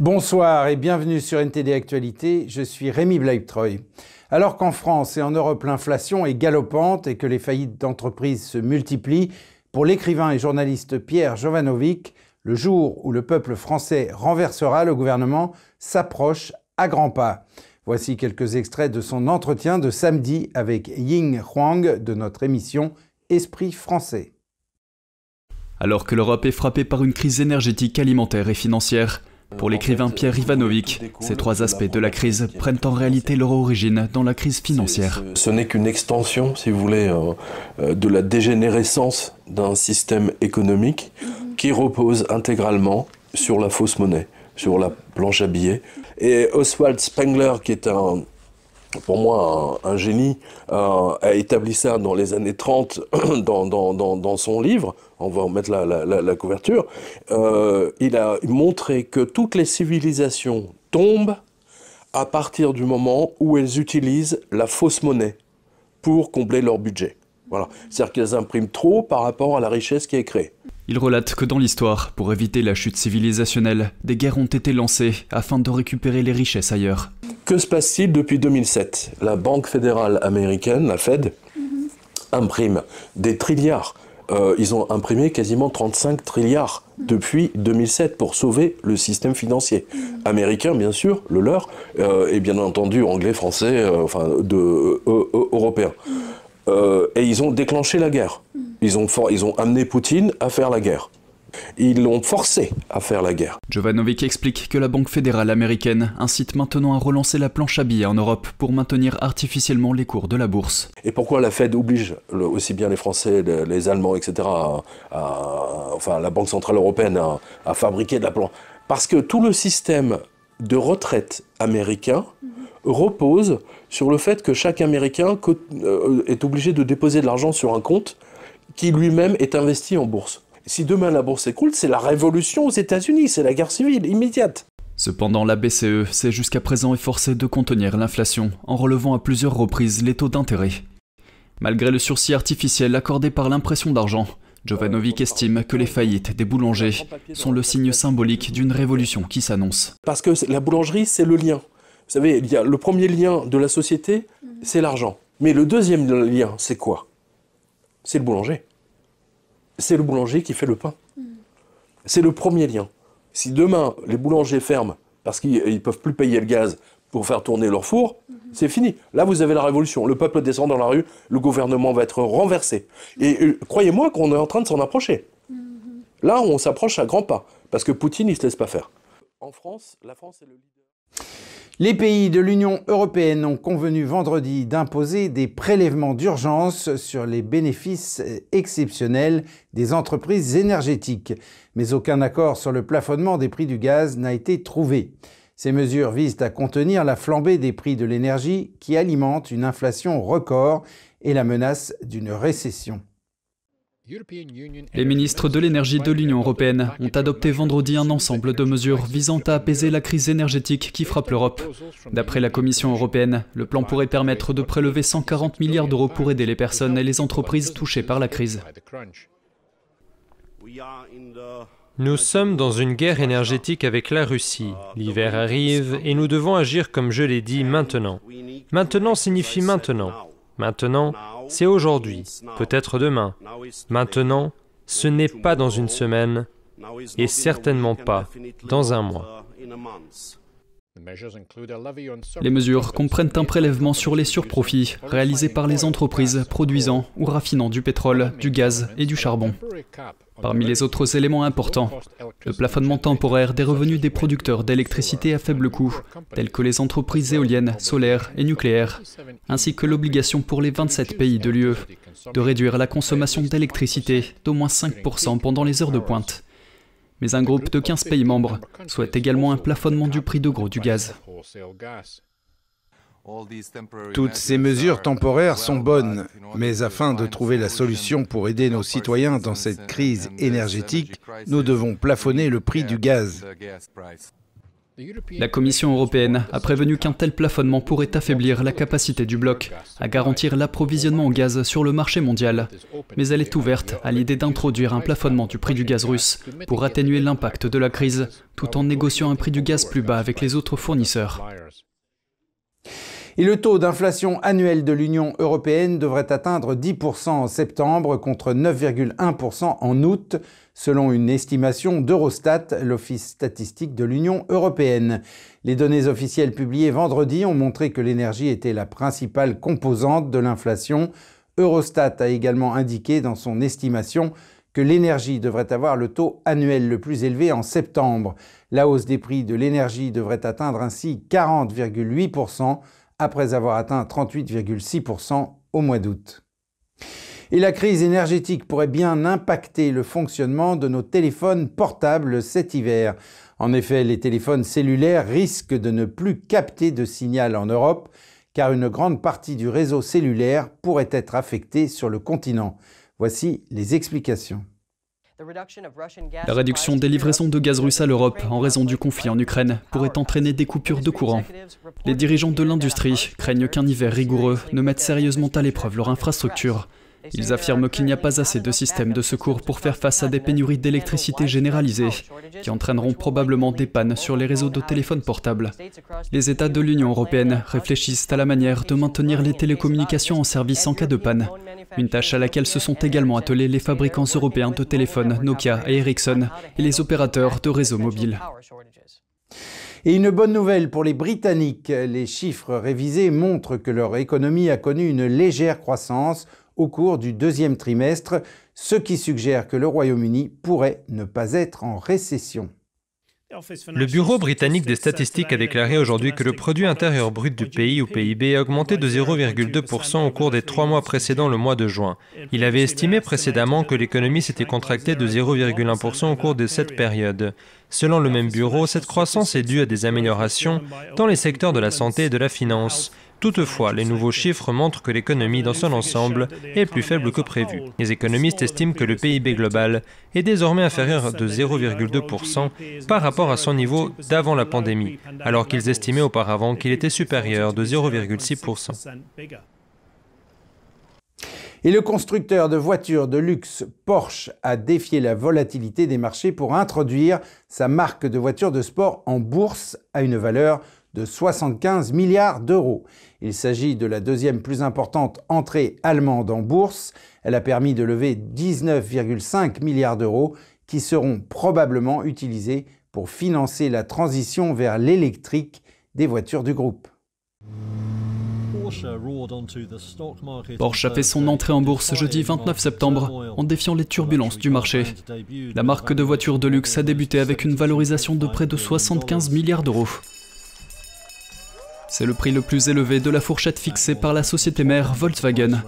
Bonsoir et bienvenue sur NTD Actualité, je suis Rémi Bleibtreuil. Alors qu'en France et en Europe l'inflation est galopante et que les faillites d'entreprises se multiplient, pour l'écrivain et journaliste Pierre Jovanovic, le jour où le peuple français renversera le gouvernement s'approche à grands pas. Voici quelques extraits de son entretien de samedi avec Ying Huang de notre émission Esprit français. Alors que l'Europe est frappée par une crise énergétique, alimentaire et financière, pour l'écrivain Pierre Ivanovic, ces trois aspects de la crise prennent en réalité leur origine dans la crise financière. Ce n'est qu'une extension, si vous voulez, euh, euh, de la dégénérescence d'un système économique qui repose intégralement sur la fausse monnaie, sur la planche à billets. Et Oswald Spengler, qui est un, pour moi un, génie, euh, a établi ça dans les années 30 dans, dans, dans, son livre, on va en mettre la, la, la couverture, euh, il a montré que toutes les civilisations tombent à partir du moment où elles utilisent la fausse monnaie pour combler leur budget. Voilà. C'est-à-dire qu'elles impriment trop par rapport à la richesse qui est créée. Il relate que dans l'histoire, pour éviter la chute civilisationnelle, des guerres ont été lancées afin de récupérer les richesses ailleurs. Que se passe-t-il depuis 2007 La Banque fédérale américaine, la Fed, imprime des trilliards. Euh, ils ont imprimé quasiment 35 trilliards depuis 2007 pour sauver le système financier américain, bien sûr, le leur, euh, et bien entendu anglais, français, euh, enfin européen. et ils ont déclenché la guerre. Ils ont, ils ont amené Poutine à faire la guerre. Ils l'ont forcé à faire la guerre. Jovanovic explique que la Banque fédérale américaine incite maintenant à relancer la planche à billets en Europe pour maintenir artificiellement les cours de la bourse. Et pourquoi la Fed oblige aussi bien les Français, les, Allemands, etc., enfin la Banque centrale européenne à, fabriquer de la planche? Parce que tout le système de retraite américain repose sur le fait que chaque Américain euh, est obligé de déposer de l'argent sur un compte qui lui-même est investi en bourse. Si demain la bourse s'écroule, c'est la révolution aux États-Unis, c'est la guerre civile immédiate. Cependant, la BCE s'est jusqu'à présent efforcée de contenir l'inflation en relevant à plusieurs reprises les taux d'intérêt. Malgré le sursis artificiel accordé par l'impression d'argent, Jovanovic estime que les faillites des boulangers sont le signe symbolique d'une révolution qui s'annonce. Parce que la boulangerie, c'est le lien. Vous savez, il y a le premier lien de la société, c'est l'argent. Mais le deuxième lien, c'est quoi? C'est le boulanger c'est le boulanger qui fait le pain. C'est le premier lien. Si demain les boulangers ferment parce qu'ils ne peuvent plus payer le gaz pour faire tourner leur four, c'est fini. Là, vous avez la révolution. Le peuple descend dans la rue, le gouvernement va être renversé. Et euh, croyez-moi qu'on est en train de s'en approcher. Là, on s'approche à grands pas, parce que Poutine, il ne se laisse pas faire. En France, la France est le leader. Les pays de l'Union européenne ont convenu vendredi d'imposer des prélèvements d'urgence sur les bénéfices exceptionnels des entreprises énergétiques. Mais aucun accord sur le plafonnement des prix du gaz n'a été trouvé. Ces mesures visent à contenir la flambée des prix de l'énergie qui alimente une inflation record et la menace d'une récession. Les ministres de l'énergie de l'Union européenne ont adopté vendredi un ensemble de mesures visant à apaiser la crise énergétique qui frappe l'Europe. D'après la Commission européenne, le plan pourrait permettre de prélever 140 milliards d'euros pour aider les personnes et les entreprises touchées par la crise. Nous sommes dans une guerre énergétique avec la Russie. L'hiver arrive et nous devons agir comme je l'ai dit maintenant. Maintenant signifie maintenant. Maintenant, c'est aujourd'hui, peut-être demain. Maintenant, ce n'est pas dans une semaine et certainement pas dans un mois. Les mesures comprennent un prélèvement sur les surprofits réalisés par les entreprises produisant ou raffinant du pétrole, du gaz et du charbon. Parmi les autres éléments importants, le plafonnement temporaire des revenus des producteurs d'électricité à faible coût, tels que les entreprises éoliennes, solaires et nucléaires, ainsi que l'obligation pour les 27 pays de l'UE de réduire la consommation d'électricité d'au moins 5% pendant les heures de pointe. Mais un groupe de 15 pays membres souhaite également un plafonnement du prix de gros du gaz. Toutes ces mesures temporaires sont bonnes, mais afin de trouver la solution pour aider nos citoyens dans cette crise énergétique, nous devons plafonner le prix du gaz. La Commission européenne a prévenu qu'un tel plafonnement pourrait affaiblir la capacité du bloc à garantir l'approvisionnement en gaz sur le marché mondial. Mais elle est ouverte à l'idée d'introduire un plafonnement du prix du gaz russe pour atténuer l'impact de la crise tout en négociant un prix du gaz plus bas avec les autres fournisseurs. Et le taux d'inflation annuel de l'Union européenne devrait atteindre 10% en septembre contre 9,1% en août, selon une estimation d'Eurostat, l'Office statistique de l'Union européenne. Les données officielles publiées vendredi ont montré que l'énergie était la principale composante de l'inflation. Eurostat a également indiqué dans son estimation que l'énergie devrait avoir le taux annuel le plus élevé en septembre. La hausse des prix de l'énergie devrait atteindre ainsi 40,8% après avoir atteint 38,6% au mois d'août. Et la crise énergétique pourrait bien impacter le fonctionnement de nos téléphones portables cet hiver. En effet, les téléphones cellulaires risquent de ne plus capter de signal en Europe, car une grande partie du réseau cellulaire pourrait être affectée sur le continent. Voici les explications. La réduction des livraisons de gaz russe à l'Europe en raison du conflit en Ukraine pourrait entraîner des coupures de courant. Les dirigeants de l'industrie craignent qu'un hiver rigoureux ne mette sérieusement à l'épreuve leur infrastructure. Ils affirment qu'il n'y a pas assez de systèmes de secours pour faire face à des pénuries d'électricité généralisées, qui entraîneront probablement des pannes sur les réseaux de téléphones portables. Les États de l'Union européenne réfléchissent à la manière de maintenir les télécommunications en service en cas de panne, une tâche à laquelle se sont également attelés les fabricants européens de téléphones Nokia et Ericsson et les opérateurs de réseaux mobiles. Et une bonne nouvelle pour les Britanniques, les chiffres révisés montrent que leur économie a connu une légère croissance au cours du deuxième trimestre, ce qui suggère que le Royaume-Uni pourrait ne pas être en récession. Le Bureau britannique des statistiques a déclaré aujourd'hui que le produit intérieur brut du pays, ou PIB, a augmenté de 0,2% au cours des trois mois précédant le mois de juin. Il avait estimé précédemment que l'économie s'était contractée de 0,1% au cours de cette période. Selon le même bureau, cette croissance est due à des améliorations dans les secteurs de la santé et de la finance. Toutefois, les nouveaux chiffres montrent que l'économie dans son ensemble est plus faible que prévu. Les économistes estiment que le PIB global est désormais inférieur de 0,2% par rapport à son niveau d'avant la pandémie, alors qu'ils estimaient auparavant qu'il était supérieur de 0,6%. Et le constructeur de voitures de luxe Porsche a défié la volatilité des marchés pour introduire sa marque de voitures de sport en bourse à une valeur 75 milliards d'euros. Il s'agit de la deuxième plus importante entrée allemande en bourse. Elle a permis de lever 19,5 milliards d'euros qui seront probablement utilisés pour financer la transition vers l'électrique des voitures du groupe. Porsche a fait son entrée en bourse jeudi 29 septembre en défiant les turbulences du marché. La marque de voitures de luxe a débuté avec une valorisation de près de 75 milliards d'euros. C'est le prix le plus élevé de la fourchette fixée par la société mère Volkswagen.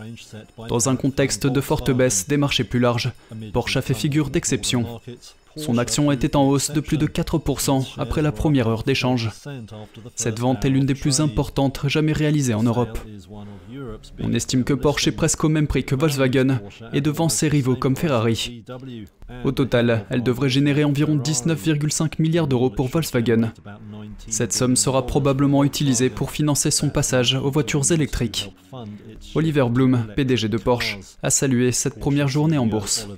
Dans un contexte de forte baisse des marchés plus larges, Porsche a fait figure d'exception. Son action était en hausse de plus de 4% après la première heure d'échange. Cette vente est l'une des plus importantes jamais réalisées en Europe. On estime que Porsche est presque au même prix que Volkswagen et devant ses rivaux comme Ferrari. Au total, elle devrait générer environ 19,5 milliards d'euros pour Volkswagen. Cette somme sera probablement utilisée pour financer son passage aux voitures électriques. Oliver Bloom, PDG de Porsche, a salué cette première journée en bourse.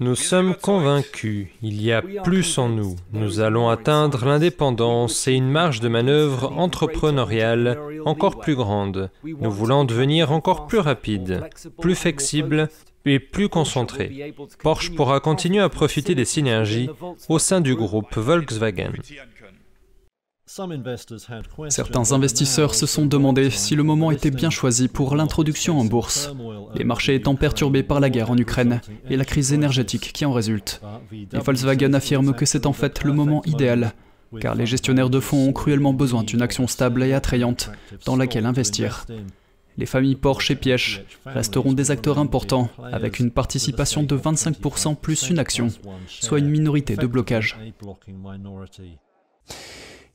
Nous sommes convaincus, il y a plus en nous. Nous allons atteindre l'indépendance et une marge de manœuvre entrepreneuriale encore plus grande. Nous voulons devenir encore plus rapide, plus flexible et plus concentré. Porsche pourra continuer à profiter des synergies au sein du groupe Volkswagen. Certains investisseurs se sont demandé si le moment était bien choisi pour l'introduction en bourse, les marchés étant perturbés par la guerre en Ukraine et la crise énergétique qui en résulte. Et Volkswagen affirme que c'est en fait le moment idéal, car les gestionnaires de fonds ont cruellement besoin d'une action stable et attrayante dans laquelle investir. Les familles Porsche et Piège resteront des acteurs importants, avec une participation de 25% plus une action, soit une minorité de blocage.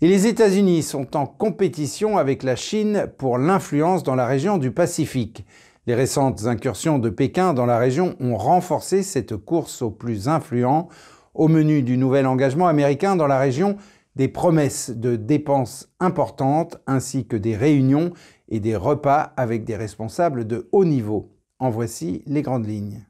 Et les États-Unis sont en compétition avec la Chine pour l'influence dans la région du Pacifique. Les récentes incursions de Pékin dans la région ont renforcé cette course aux plus influents. Au menu du nouvel engagement américain dans la région, des promesses de dépenses importantes ainsi que des réunions et des repas avec des responsables de haut niveau. En voici les grandes lignes.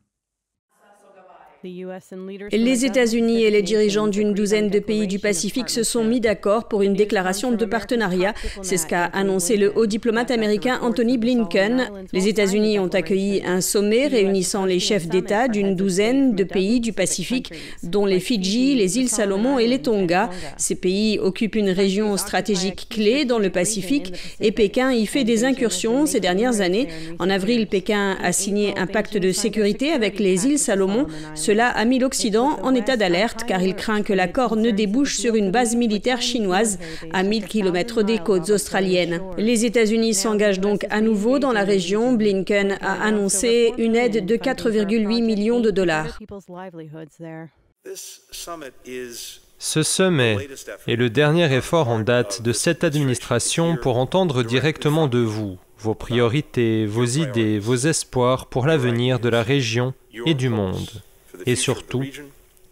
Les États-Unis et les dirigeants d'une douzaine de pays du Pacifique se sont mis d'accord pour une déclaration de partenariat. C'est ce qu'a annoncé le haut diplomate américain Anthony Blinken. Les États-Unis ont accueilli un sommet réunissant les chefs d'État d'une douzaine de pays du Pacifique, dont les Fidji, les îles Salomon et les Tonga. Ces pays occupent une région stratégique clé dans le Pacifique et Pékin y fait des incursions ces dernières années. En avril, Pékin a signé un pacte de sécurité avec les îles Salomon. Cela a mis l'Occident en état d'alerte car il craint que l'accord ne débouche sur une base militaire chinoise à 1000 km des côtes australiennes. Les États-Unis s'engagent donc à nouveau dans la région. Blinken a annoncé une aide de 4,8 millions de dollars. Ce sommet est le dernier effort en date de cette administration pour entendre directement de vous vos priorités, vos idées, vos espoirs pour l'avenir de la région et du monde et surtout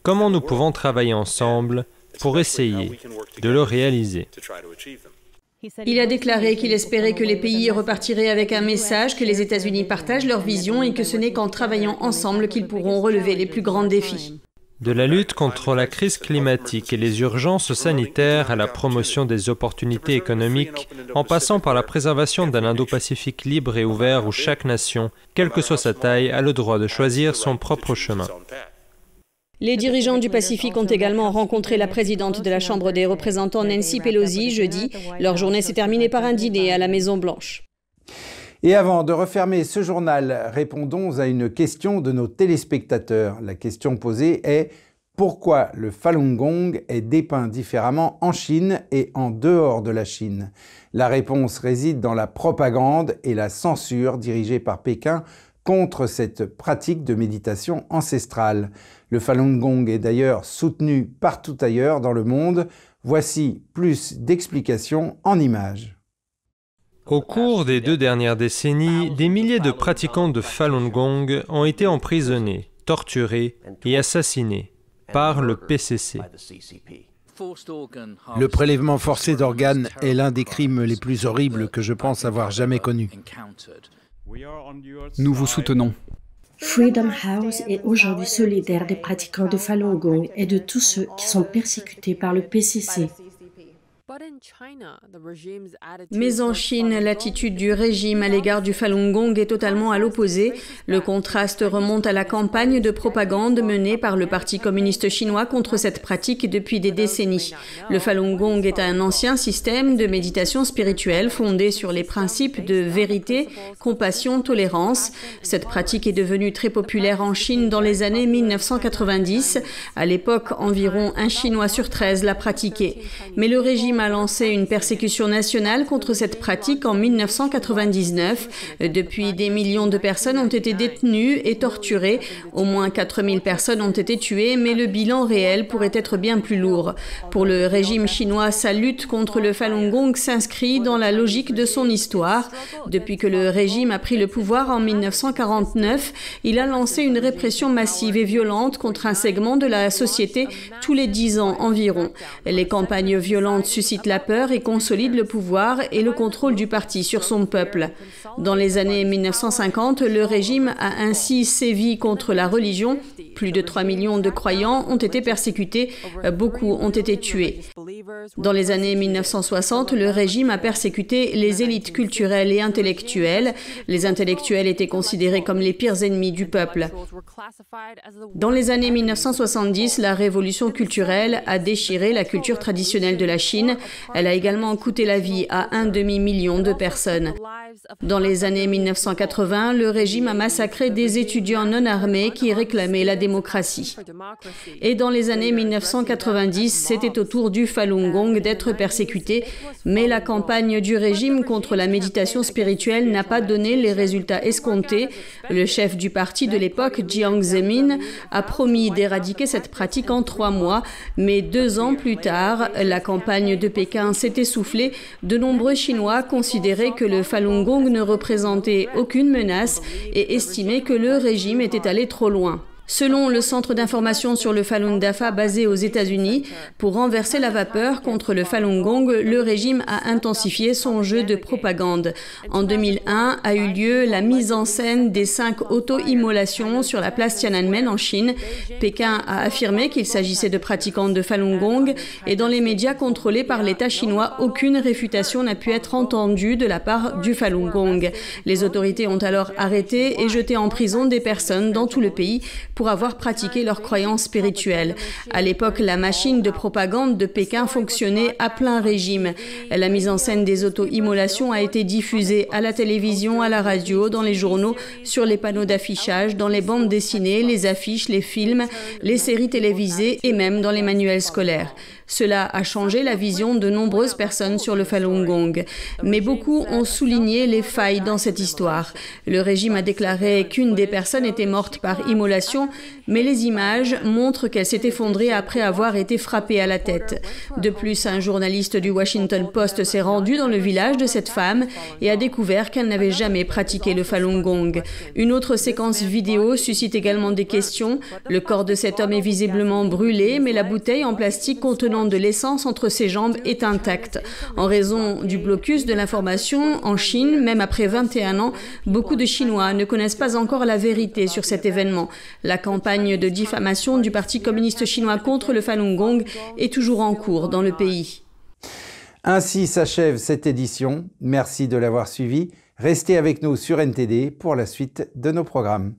comment nous pouvons travailler ensemble pour essayer de le réaliser. Il a déclaré qu'il espérait que les pays repartiraient avec un message, que les États-Unis partagent leur vision et que ce n'est qu'en travaillant ensemble qu'ils pourront relever les plus grands défis. De la lutte contre la crise climatique et les urgences sanitaires à la promotion des opportunités économiques, en passant par la préservation d'un Indo-Pacifique libre et ouvert où chaque nation, quelle que soit sa taille, a le droit de choisir son propre chemin. Les dirigeants du Pacifique ont également rencontré la présidente de la Chambre des représentants Nancy Pelosi jeudi. Leur journée s'est terminée par un dîner à la Maison-Blanche. Et avant de refermer ce journal, répondons à une question de nos téléspectateurs. La question posée est pourquoi le Falun Gong est dépeint différemment en Chine et en dehors de la Chine? La réponse réside dans la propagande et la censure dirigée par Pékin contre cette pratique de méditation ancestrale. Le Falun Gong est d'ailleurs soutenu partout ailleurs dans le monde. Voici plus d'explications en images. Au cours des deux dernières décennies, des milliers de pratiquants de Falun Gong ont été emprisonnés, torturés et assassinés par le PCC. Le prélèvement forcé d'organes est l'un des crimes les plus horribles que je pense avoir jamais connus. Nous vous soutenons. Freedom House est aujourd'hui solidaire des pratiquants de Falun Gong et de tous ceux qui sont persécutés par le PCC. Mais en Chine, l'attitude du régime à l'égard du Falun Gong est totalement à l'opposé. Le contraste remonte à la campagne de propagande menée par le Parti communiste chinois contre cette pratique depuis des décennies. Le Falun Gong est un ancien système de méditation spirituelle fondé sur les principes de vérité, compassion, tolérance. Cette pratique est devenue très populaire en Chine dans les années 1990. À l'époque, environ un Chinois sur 13 l'a pratiqué. Mais le régime a lancé une persécution nationale contre cette pratique en 1999. Depuis, des millions de personnes ont été détenues et torturées. Au moins 4000 personnes ont été tuées, mais le bilan réel pourrait être bien plus lourd. Pour le régime chinois, sa lutte contre le Falun Gong s'inscrit dans la logique de son histoire. Depuis que le régime a pris le pouvoir en 1949, il a lancé une répression massive et violente contre un segment de la société tous les dix ans environ. Les campagnes violentes la peur et consolide le pouvoir et le contrôle du parti sur son peuple. Dans les années 1950, le régime a ainsi sévi contre la religion. Plus de 3 millions de croyants ont été persécutés, beaucoup ont été tués. Dans les années 1960, le régime a persécuté les élites culturelles et intellectuelles. Les intellectuels étaient considérés comme les pires ennemis du peuple. Dans les années 1970, la révolution culturelle a déchiré la culture traditionnelle de la Chine. Elle a également coûté la vie à un demi-million de personnes. Dans les années 1980, le régime a massacré des étudiants non armés qui réclamaient la démocratie. Et dans les années 1990, c'était au tour du Falun Gong d'être persécuté, mais la campagne du régime contre la méditation spirituelle n'a pas donné les résultats escomptés. Le chef du parti de l'époque, Jiang Zemin, a promis d'éradiquer cette pratique en trois mois, mais deux ans plus tard, la campagne de Pékin s'est essoufflée. De nombreux Chinois considéraient que le Falun Gong ne représentait aucune menace et estimaient que le régime était allé trop loin. Selon le Centre d'information sur le Falun Dafa basé aux États-Unis, pour renverser la vapeur contre le Falun Gong, le régime a intensifié son jeu de propagande. En 2001 a eu lieu la mise en scène des cinq auto-immolations sur la place Tiananmen en Chine. Pékin a affirmé qu'il s'agissait de pratiquants de Falun Gong et dans les médias contrôlés par l'État chinois, aucune réfutation n'a pu être entendue de la part du Falun Gong. Les autorités ont alors arrêté et jeté en prison des personnes dans tout le pays pour avoir pratiqué leurs croyances spirituelles. À l'époque, la machine de propagande de Pékin fonctionnait à plein régime. La mise en scène des auto-immolations a été diffusée à la télévision, à la radio, dans les journaux, sur les panneaux d'affichage, dans les bandes dessinées, les affiches, les films, les séries télévisées et même dans les manuels scolaires. Cela a changé la vision de nombreuses personnes sur le Falun Gong. Mais beaucoup ont souligné les failles dans cette histoire. Le régime a déclaré qu'une des personnes était morte par immolation, mais les images montrent qu'elle s'est effondrée après avoir été frappée à la tête. De plus, un journaliste du Washington Post s'est rendu dans le village de cette femme et a découvert qu'elle n'avait jamais pratiqué le Falun Gong. Une autre séquence vidéo suscite également des questions. Le corps de cet homme est visiblement brûlé, mais la bouteille en plastique contenant de l'essence entre ses jambes est intacte. En raison du blocus de l'information, en Chine, même après 21 ans, beaucoup de Chinois ne connaissent pas encore la vérité sur cet événement. Campagne de diffamation du Parti communiste chinois contre le Falun Gong est toujours en cours dans le pays. Ainsi s'achève cette édition. Merci de l'avoir suivi. Restez avec nous sur NTD pour la suite de nos programmes.